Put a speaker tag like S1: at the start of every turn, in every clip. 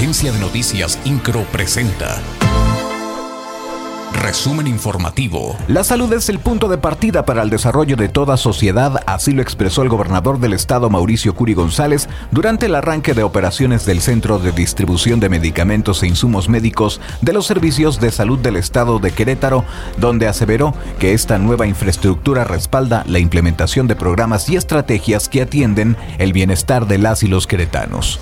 S1: Agencia de Noticias Incro presenta. Resumen informativo.
S2: La salud es el punto de partida para el desarrollo de toda sociedad, así lo expresó el gobernador del estado Mauricio Curi González durante el arranque de operaciones del Centro de Distribución de Medicamentos e Insumos Médicos de los Servicios de Salud del estado de Querétaro, donde aseveró que esta nueva infraestructura respalda la implementación de programas y estrategias que atienden el bienestar de las y los queretanos.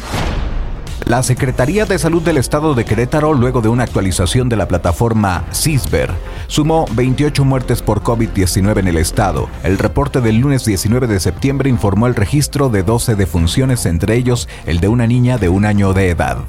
S2: La Secretaría de Salud del Estado de Querétaro, luego de una actualización de la plataforma CISBER, sumó 28 muertes por COVID-19 en el estado. El reporte del lunes 19 de septiembre informó el registro de 12 defunciones, entre ellos el de una niña de un año de edad.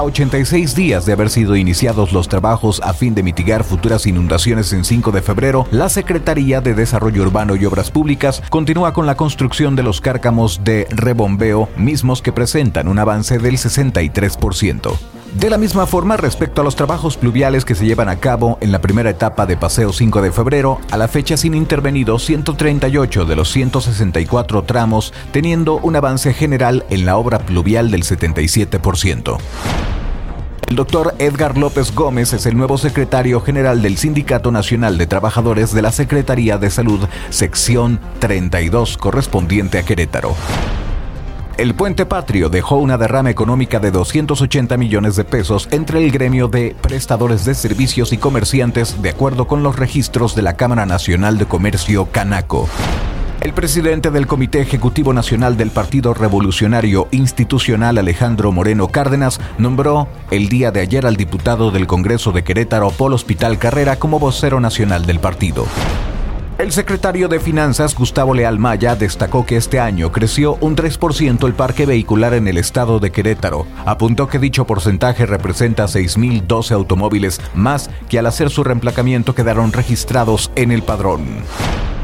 S2: A 86 días de haber sido iniciados los trabajos a fin de mitigar futuras inundaciones en 5 de febrero, la Secretaría de Desarrollo Urbano y Obras Públicas continúa con la construcción de los cárcamos de rebombeo, mismos que presentan un avance del 63%. De la misma forma, respecto a los trabajos pluviales que se llevan a cabo en la primera etapa de Paseo 5 de febrero, a la fecha sin intervenido 138 de los 164 tramos, teniendo un avance general en la obra pluvial del 77%. El doctor Edgar López Gómez es el nuevo secretario general del Sindicato Nacional de Trabajadores de la Secretaría de Salud, sección 32, correspondiente a Querétaro. El puente patrio dejó una derrama económica de 280 millones de pesos entre el gremio de prestadores de servicios y comerciantes, de acuerdo con los registros de la Cámara Nacional de Comercio Canaco. El presidente del Comité Ejecutivo Nacional del Partido Revolucionario Institucional Alejandro Moreno Cárdenas nombró el día de ayer al diputado del Congreso de Querétaro Paul Hospital Carrera como vocero nacional del partido. El secretario de Finanzas, Gustavo Leal Maya, destacó que este año creció un 3% el parque vehicular en el estado de Querétaro. Apuntó que dicho porcentaje representa 6.012 automóviles más que al hacer su reemplacamiento quedaron registrados en el padrón.